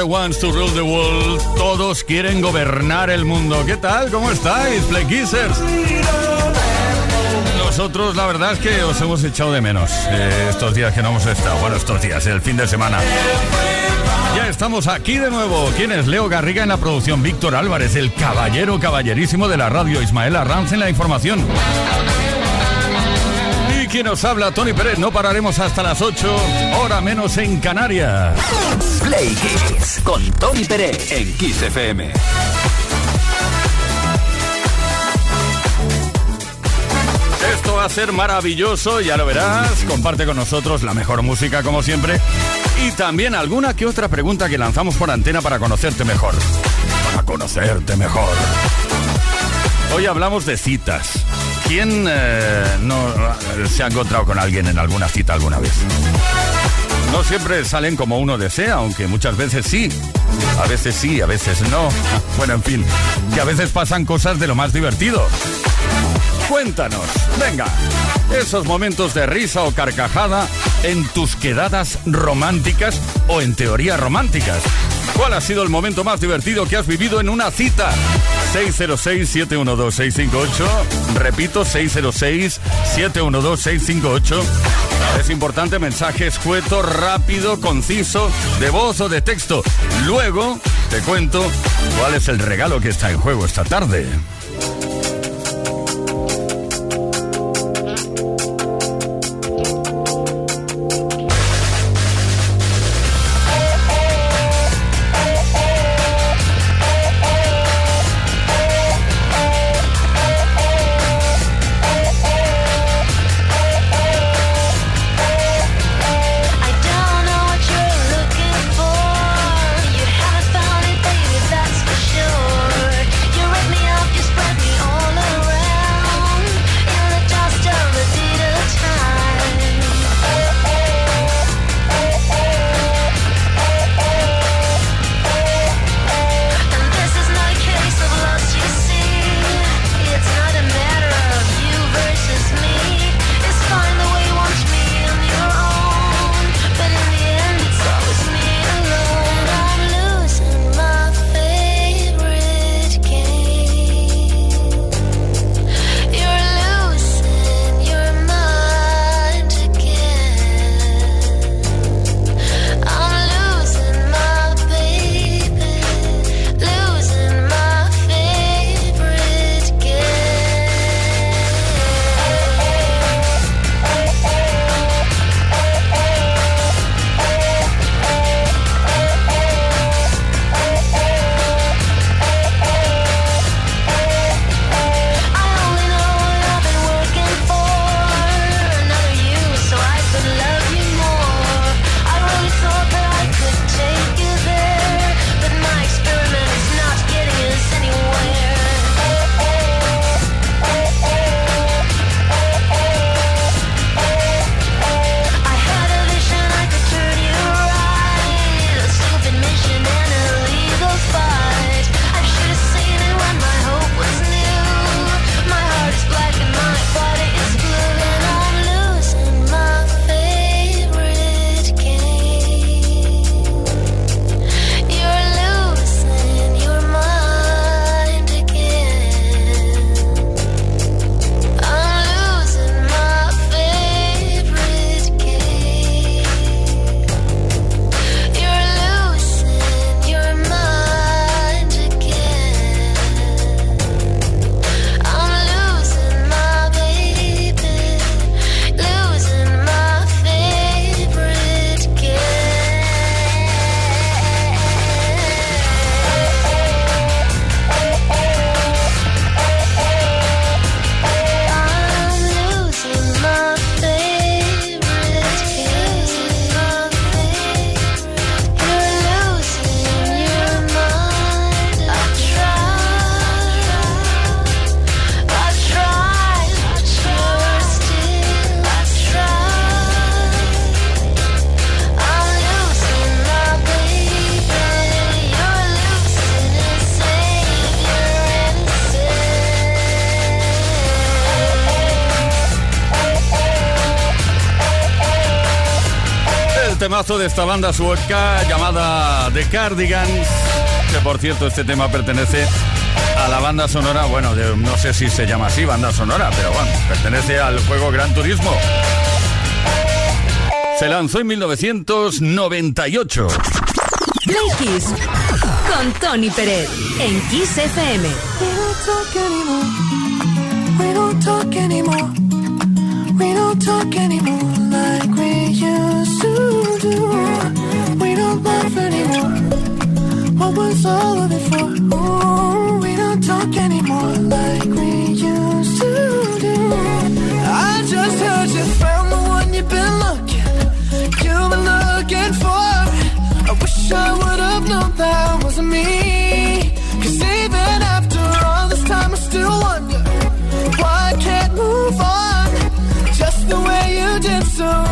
Wants to rule the world. Todos quieren gobernar el mundo. ¿Qué tal? ¿Cómo estáis, Play Nosotros la verdad es que os hemos echado de menos eh, estos días que no hemos estado. Bueno, estos días, el fin de semana. Ya estamos aquí de nuevo. ¿Quién es Leo Garriga en la producción? Víctor Álvarez, el caballero caballerísimo de la radio. Ismael Arranz en la información quien nos habla, Tony Pérez. No pararemos hasta las 8, hora menos en Canarias. Play Kiss con Tony Pérez en Kiss FM. Esto va a ser maravilloso, ya lo verás. Comparte con nosotros la mejor música como siempre. Y también alguna que otra pregunta que lanzamos por antena para conocerte mejor. Para conocerte mejor. Hoy hablamos de citas. ¿Quién eh, no se ha encontrado con alguien en alguna cita alguna vez? No siempre salen como uno desea, aunque muchas veces sí. A veces sí, a veces no. Bueno, en fin, que a veces pasan cosas de lo más divertido. Cuéntanos, venga, esos momentos de risa o carcajada en tus quedadas románticas o en teoría románticas. ¿Cuál ha sido el momento más divertido que has vivido en una cita? 606-712-658. Repito, 606-712-658. Es importante mensaje escueto, rápido, conciso, de voz o de texto. Luego te cuento cuál es el regalo que está en juego esta tarde. De esta banda sueca llamada The Cardigans, que por cierto este tema pertenece a la banda sonora, bueno, no sé si se llama así, banda sonora, pero bueno, pertenece al juego Gran Turismo. Se lanzó en 1998. Play con Tony Pérez en Kiss FM. We don't talk anymore. We don't talk anymore like we used to. Was it for? Ooh, we don't talk anymore like we used to do. I just heard you found the one you've been looking, you've been looking for. I wish I would have known that wasn't me. Cause even after all this time, I still wonder why I can't move on just the way you did so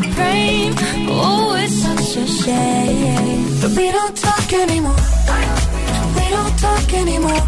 my. Oh, it's such a shame. But we don't talk anymore. We don't talk anymore.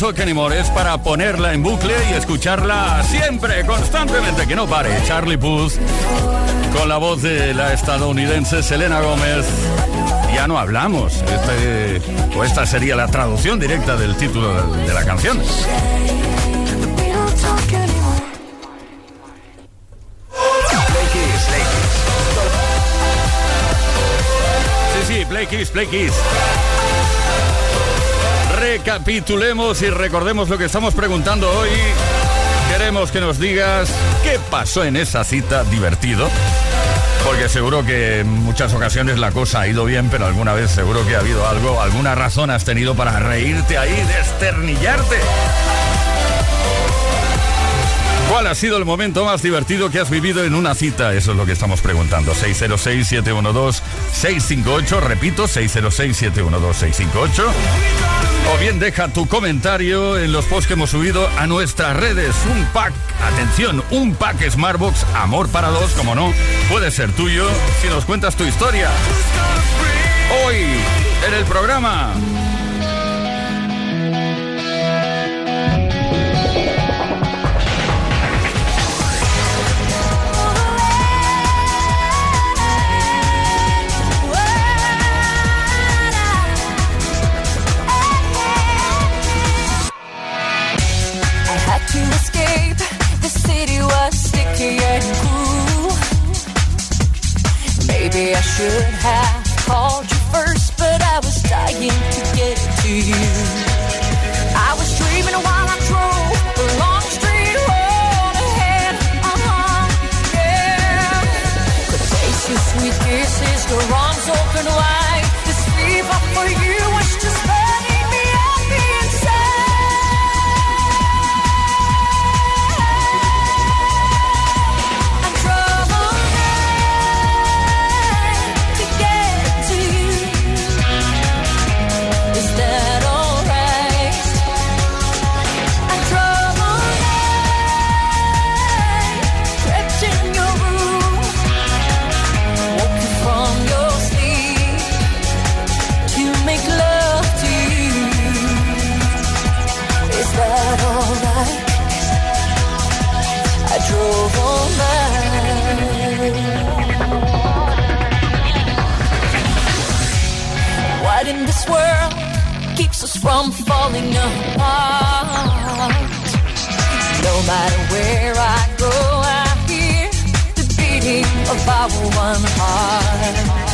Es para ponerla en bucle y escucharla siempre, constantemente, que no pare. Charlie Puth con la voz de la estadounidense Selena Gómez. Ya no hablamos. Este, o esta sería la traducción directa del título de, de la canción. Sí, sí, Play Kiss, Play Kiss recapitulemos y recordemos lo que estamos preguntando hoy. Queremos que nos digas qué pasó en esa cita divertido. Porque seguro que en muchas ocasiones la cosa ha ido bien, pero alguna vez seguro que ha habido algo, alguna razón has tenido para reírte ahí, desternillarte. ¿Cuál ha sido el momento más divertido que has vivido en una cita? Eso es lo que estamos preguntando. 606-712-658. Repito, 606-712-658. O bien deja tu comentario en los posts que hemos subido a nuestras redes. Un pack, atención, un pack Smartbox Amor para dos, como no, puede ser tuyo si nos cuentas tu historia. Hoy, en el programa. Maybe I should have called you first, but I was dying to get to you. I was dreaming while I drove the long street road ahead. Uh huh, yeah. Could taste your sweet kisses, your arms open wide. falling apart. No matter where I go, I hear the beating of our one heart.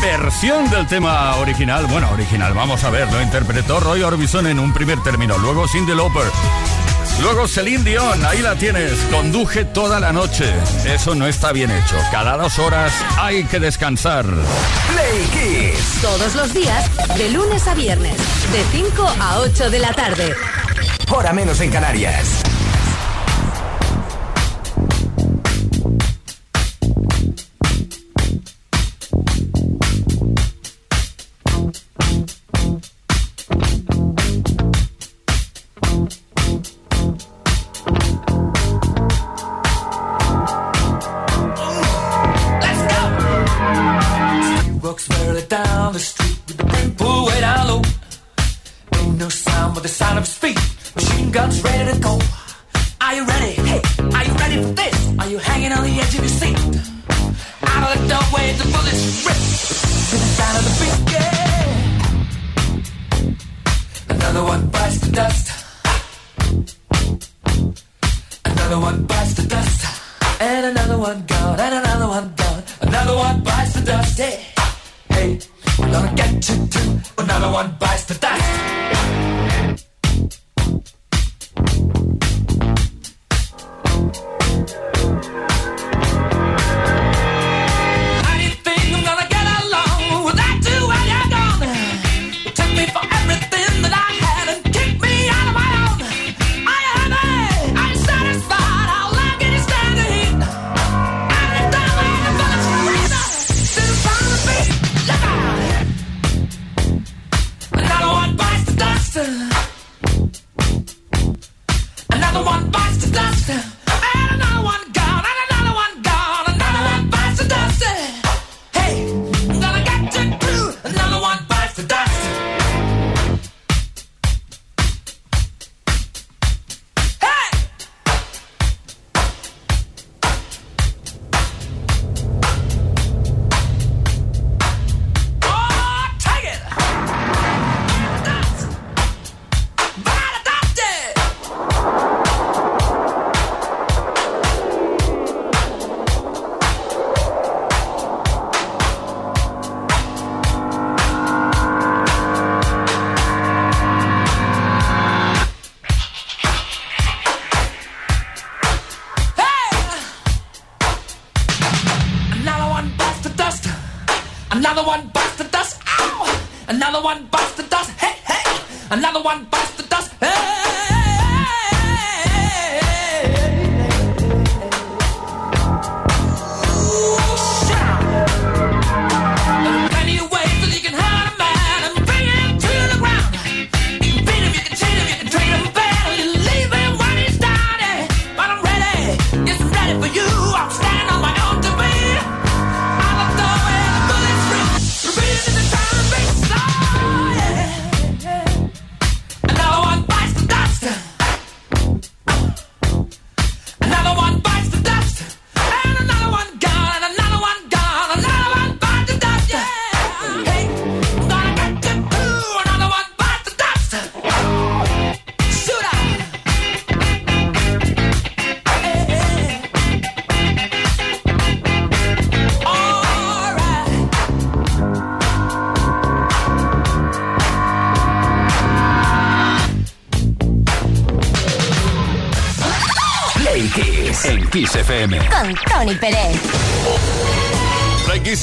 versión del tema original. Bueno, original, vamos a ver, lo interpretó Roy Orbison en un primer término, luego Cindy Lauper. Luego Celine Dion, ahí la tienes, conduje toda la noche. Eso no está bien hecho. Cada dos horas hay que descansar. Play Kiss. Todos los días, de lunes a viernes, de 5 a 8 de la tarde. Hora menos en Canarias.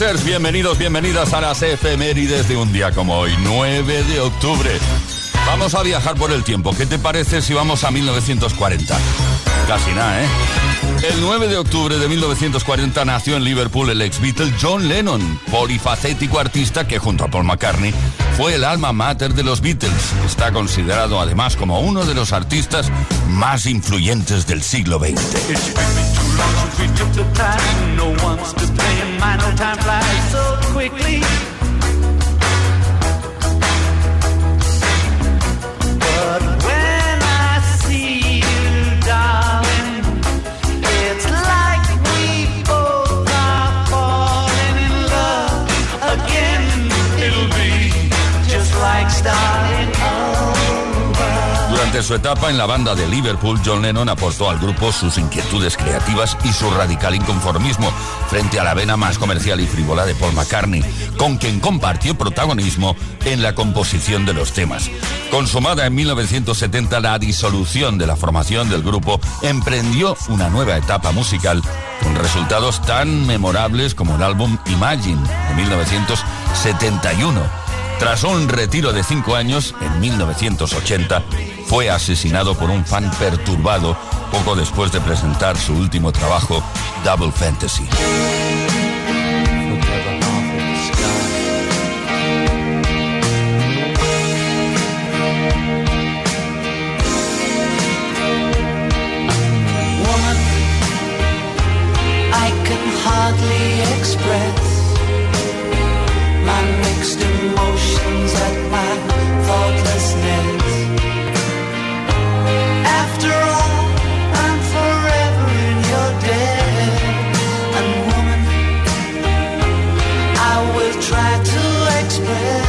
Bienvenidos, bienvenidas a las efemérides de un día como hoy, 9 de octubre. Vamos a viajar por el tiempo. ¿Qué te parece si vamos a 1940? Casi nada, ¿eh? El 9 de octubre de 1940 nació en Liverpool el ex Beatle John Lennon, polifacético artista que junto a Paul McCartney fue el alma mater de los Beatles. Está considerado además como uno de los artistas más influyentes del siglo XX. took the time, No one's to blame. My no time flies so quickly. Durante su etapa en la banda de Liverpool, John Lennon aportó al grupo sus inquietudes creativas y su radical inconformismo frente a la vena más comercial y frívola de Paul McCartney, con quien compartió protagonismo en la composición de los temas. Consumada en 1970 la disolución de la formación del grupo, emprendió una nueva etapa musical con resultados tan memorables como el álbum Imagine de 1971. Tras un retiro de cinco años, en 1980, fue asesinado por un fan perturbado poco después de presentar su último trabajo, Double Fantasy. express my mixed emotions at my thoughtlessness. Try to express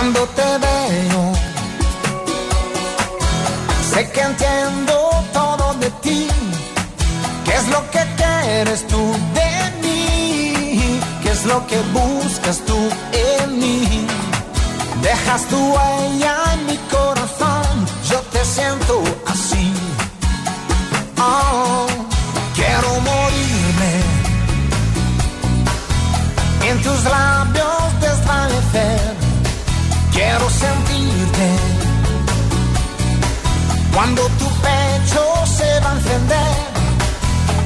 Cuando te veo, sé que entiendo todo de ti. ¿Qué es lo que quieres tú de mí? ¿Qué es lo que buscas tú en mí? Dejas tu huella en mi corazón. Yo te siento así. Oh, quiero morirme en tus labios Quiero sentirte cuando tu pecho se va a encender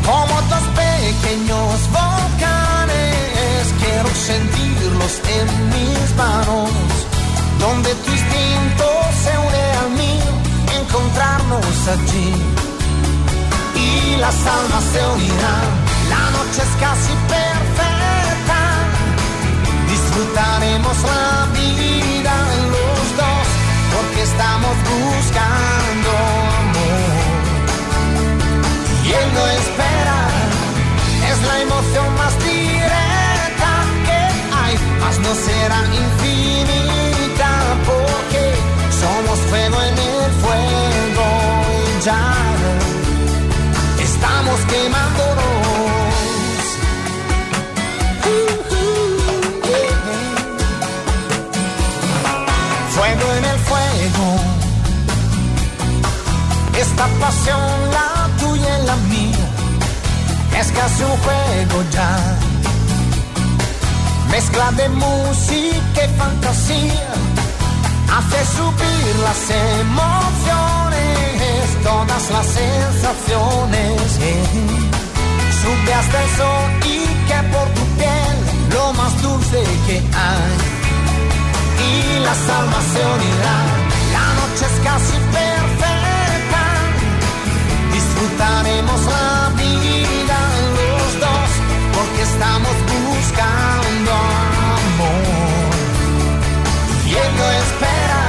como dos pequeños volcanes. Quiero sentirlos en mis manos, donde tu instinto se une al mío, encontrarnos allí y las almas se unirán. La noche es casi perfecta. Disfrutaremos la vida estamos buscando amor. Y él no espera, es la emoción más directa que hay, mas no será infinita porque somos fuego en el fuego y ya estamos quemándonos. Esta pasión, la tuya y la mía, es casi un juego ya. Mezcla de música y fantasía hace subir las emociones, todas las sensaciones. Sube hasta el sol y que por tu piel lo más dulce que hay. Y las almas se unirán, la noche es casi perfecta. Disfrutaremos la vida los dos porque estamos buscando amor y él no espera.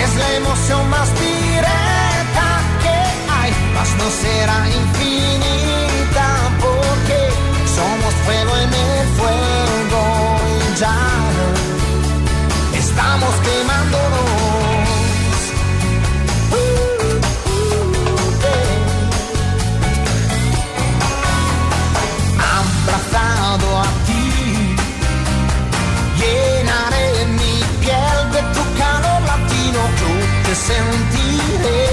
Es la emoción más directa que hay, mas no será infinita porque somos fuego en el fuego ya estamos quemándonos. Sentiré,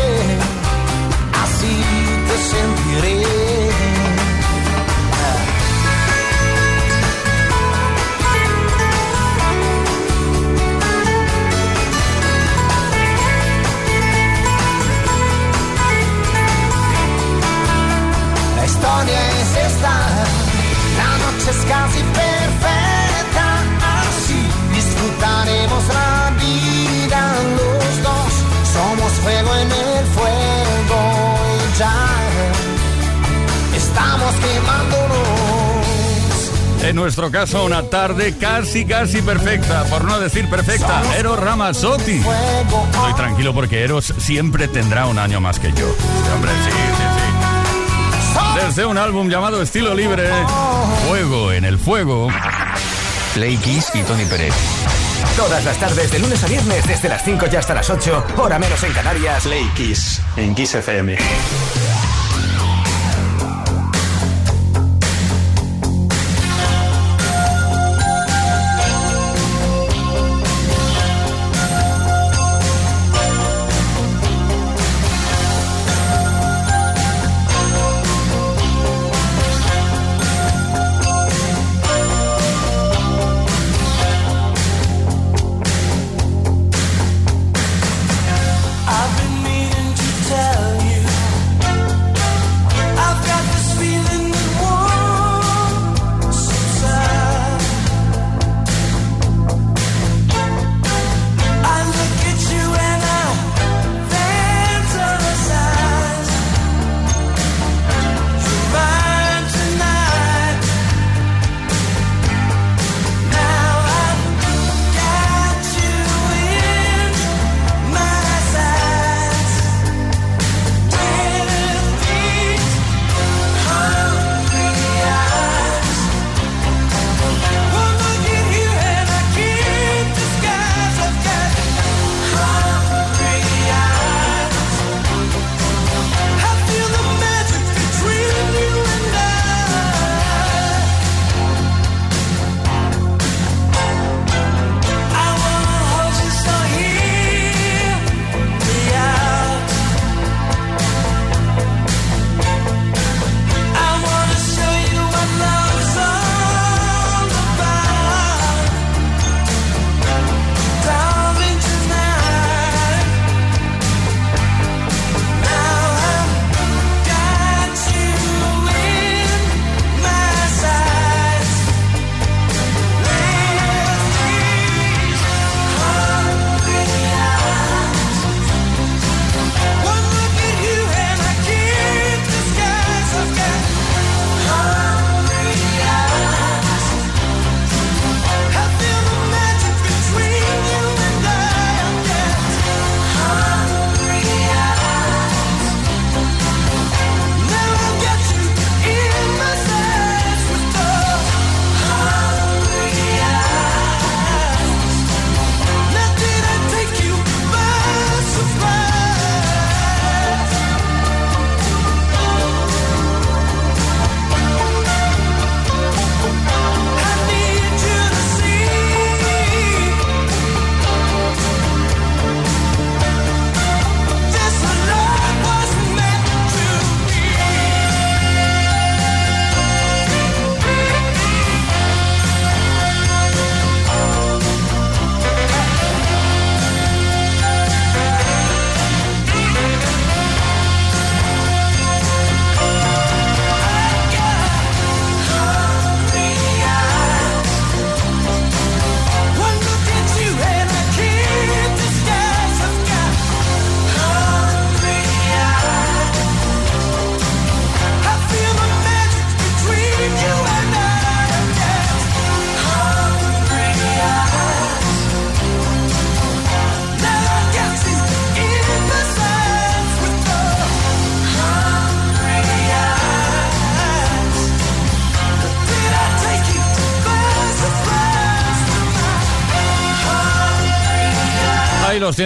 así te sentiré. La historia es esta, la noche es casi estamos quemándonos. En nuestro caso, una tarde casi, casi perfecta, por no decir perfecta. Eros Ramazzotti. Estoy tranquilo porque Eros siempre tendrá un año más que yo. Este hombre, sí, sí, sí. Desde un álbum llamado Estilo Libre, Fuego en el Fuego. Play Kiss y Tony Pérez. Todas las tardes, de lunes a viernes, desde las 5 y hasta las 8, hora menos en Canarias. Play Kiss en Kiss FM.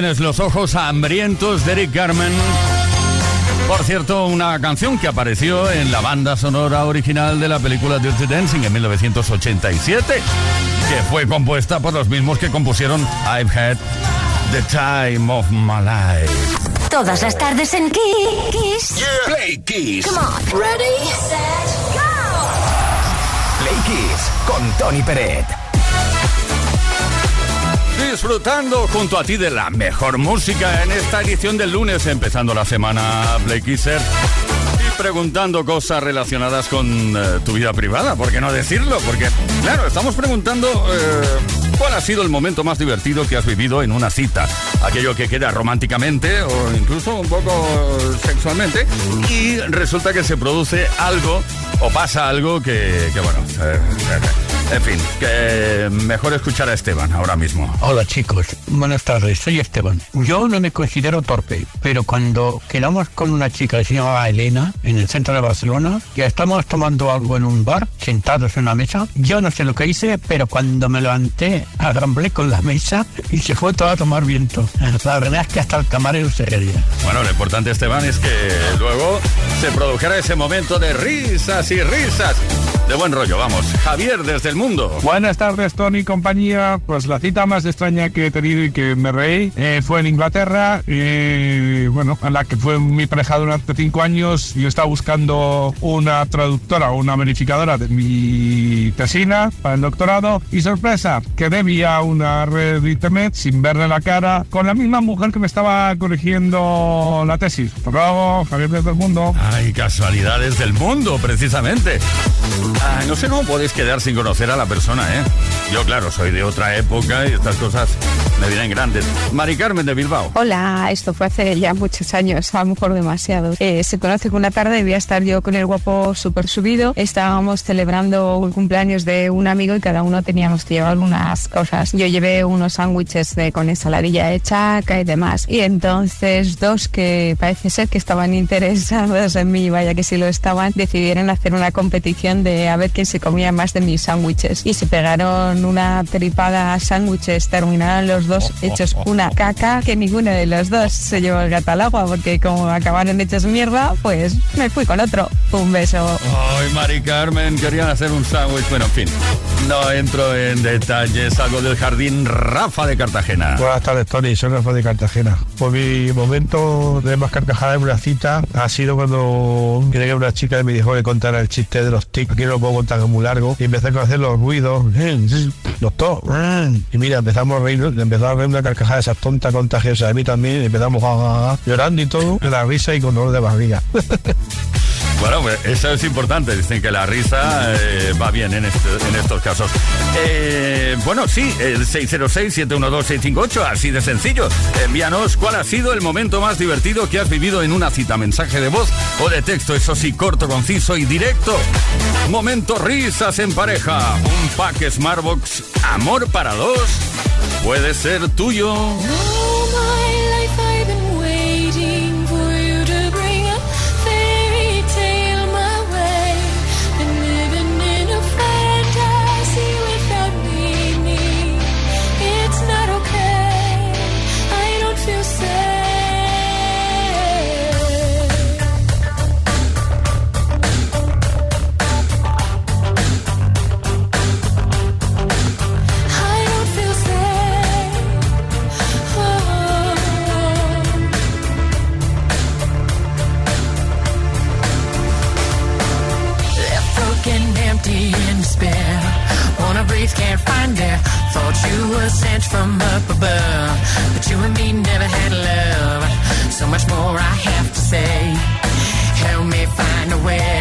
Tienes, los ojos hambrientos de Eric Carmen. Por cierto, una canción que apareció en la banda sonora original de la película Dirty Dancing en 1987, que fue compuesta por los mismos que compusieron I've Had the Time of My Life. Todas las tardes en Kiss. Play Kiss. Come on. Ready, set, go. Play Kiss con Tony Peret. Disfrutando junto a ti de la mejor música en esta edición del lunes, empezando la semana Play Kisser. Y preguntando cosas relacionadas con eh, tu vida privada, ¿por qué no decirlo? Porque, claro, estamos preguntando eh, cuál ha sido el momento más divertido que has vivido en una cita. Aquello que queda románticamente o incluso un poco sexualmente. Y resulta que se produce algo o pasa algo que, bueno, eh, en fin, que mejor escuchar a Esteban ahora mismo. Hola chicos, buenas tardes, soy Esteban. Yo no me considero torpe, pero cuando quedamos con una chica que se llamaba Elena en el centro de Barcelona, ya estamos tomando algo en un bar, sentados en una mesa, yo no sé lo que hice, pero cuando me levanté, arramblé con la mesa y se fue todo a tomar viento. La verdad es que hasta el camarero se reía. Bueno, lo importante, Esteban, es que luego se produjera ese momento de risas y risas. De buen rollo, vamos. Javier, desde el mundo. Buenas tardes, Tony y compañía. Pues la cita más extraña que he tenido y que me reí eh, fue en Inglaterra. eh, bueno, a la que fue mi pareja durante cinco años. Yo estaba buscando una traductora o una verificadora de mi tesina para el doctorado. Y sorpresa, que debía una red de internet sin verle la cara con la misma mujer que me estaba corrigiendo la tesis. Luego, Javier desde el mundo. Ay, casualidades del mundo, precisamente. Ay, no sé cómo podéis quedar sin conocer a la persona, ¿eh? Yo, claro, soy de otra época y estas cosas me vienen grandes. Mari Carmen de Bilbao. Hola, esto fue hace ya muchos años, a lo mejor demasiado. Eh, se conoce que una tarde debía estar yo con el guapo súper subido. Estábamos celebrando un cumpleaños de un amigo y cada uno teníamos que llevar cosas. Yo llevé unos sándwiches de- con ensaladilla hecha y demás. Y entonces dos que parece ser que estaban interesados en mí, vaya que sí lo estaban, decidieron hacer una competición de a ver quién se comía más de mis sándwiches. Y se pegaron una tripada a sándwiches, terminaron los dos hechos una caca que ninguno de los dos se llevó el gato al agua porque como acabaron hechos mierda, pues me fui con otro. Un beso. Ay, Mari Carmen, querían hacer un sándwich. Bueno, en fin, no entro en detalles. Algo del jardín Rafa de Cartagena. Buenas tardes, Tony. Soy Rafa de Cartagena. Pues mi momento de más carcajada en una cita ha sido cuando llegué una chica me dijo que contara el chiste de los tics. Aquí no lo puedo contar muy largo. Y empecé a hacer los ruidos. Doctor. Y mira, empezamos a reír. Empezó a reír una carcajada de esas tonta contagiosa. A mí también. Empezamos a, a- llorando y todo. De la risa y con dolor de barriga. Bueno, pues eso es importante. Dicen que la risa eh, va bien en, este- en estos casos. Eh, bueno, sí, el 606-712-658, así de sencillo. Envíanos cuál ha sido el momento más divertido que has vivido en una cita. Mensaje de voz o de texto, eso sí, corto, conciso y directo. Momento risas en pareja. Un pack Smartbox Amor para dos puede ser tuyo. Sent from up above, but you and me never had love. So much more I have to say. Help me find a way.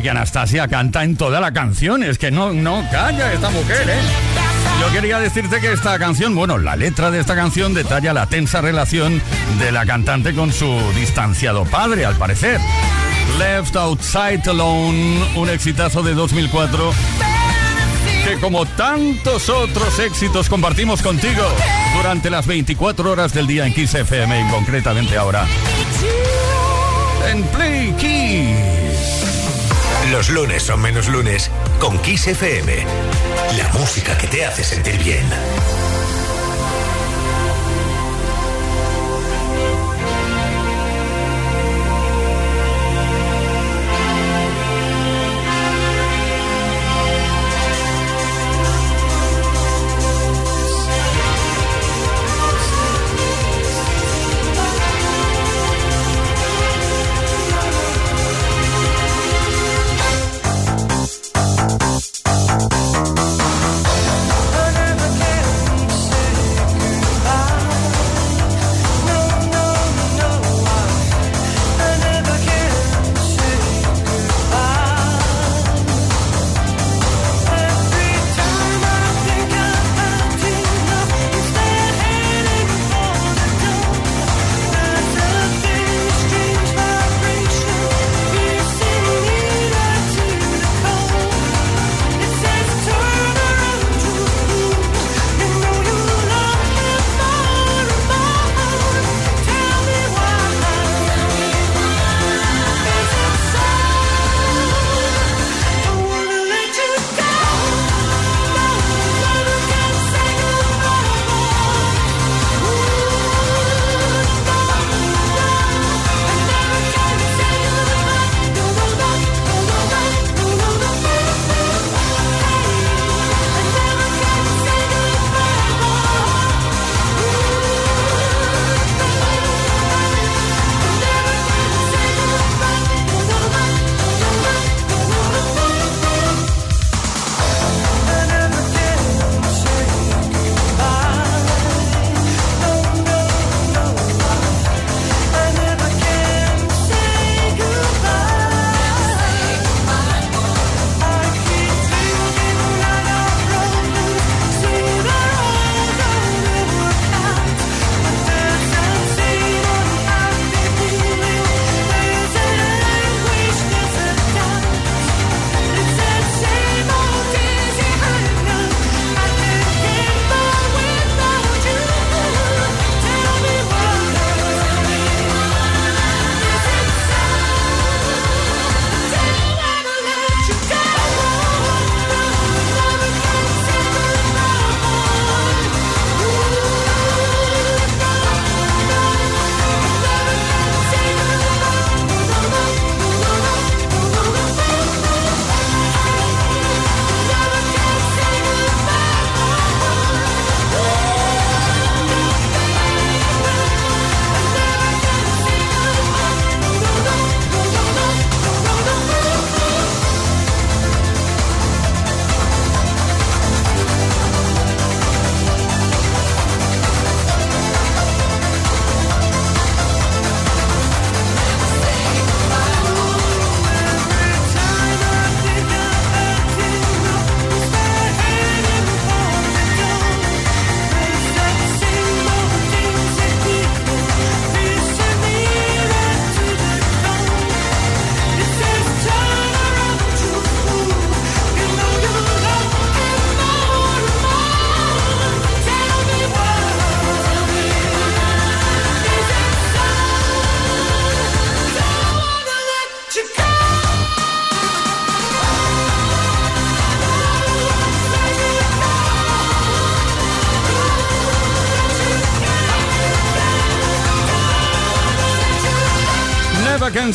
Porque Anastasia canta en toda la canción. Es que no, no calla esta mujer, ¿eh? Yo quería decirte que esta canción, bueno, la letra de esta canción detalla la tensa relación de la cantante con su distanciado padre, al parecer. Left Outside Alone, un exitazo de 2004 que como tantos otros éxitos compartimos contigo durante las 24 horas del día en Kiss FM y concretamente ahora en Play Kiss. Los lunes son menos lunes con Kiss FM. La música que te hace sentir bien.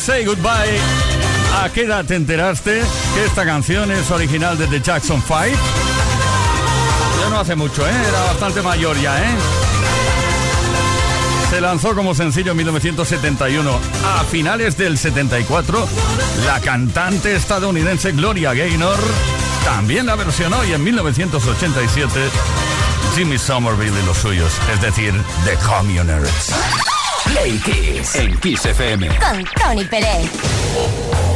Say Goodbye. ¿A qué edad te enteraste que esta canción es original de The Jackson 5? Ya no hace mucho, ¿eh? Era bastante mayor ya, ¿eh? Se lanzó como sencillo en 1971. A finales del 74, la cantante estadounidense Gloria Gaynor también la versionó y en 1987 Jimmy Somerville y los suyos, es decir, The Communers. Play Kiss en Kiss FM. Con Tony Pérez.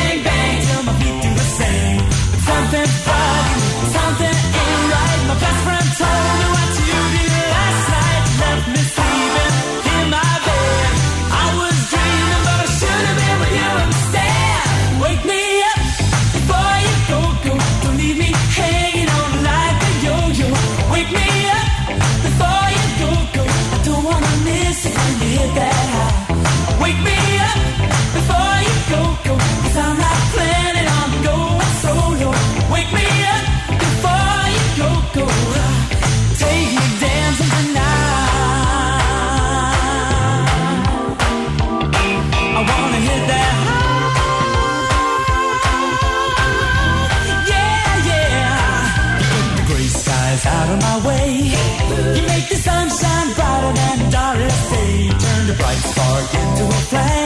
fly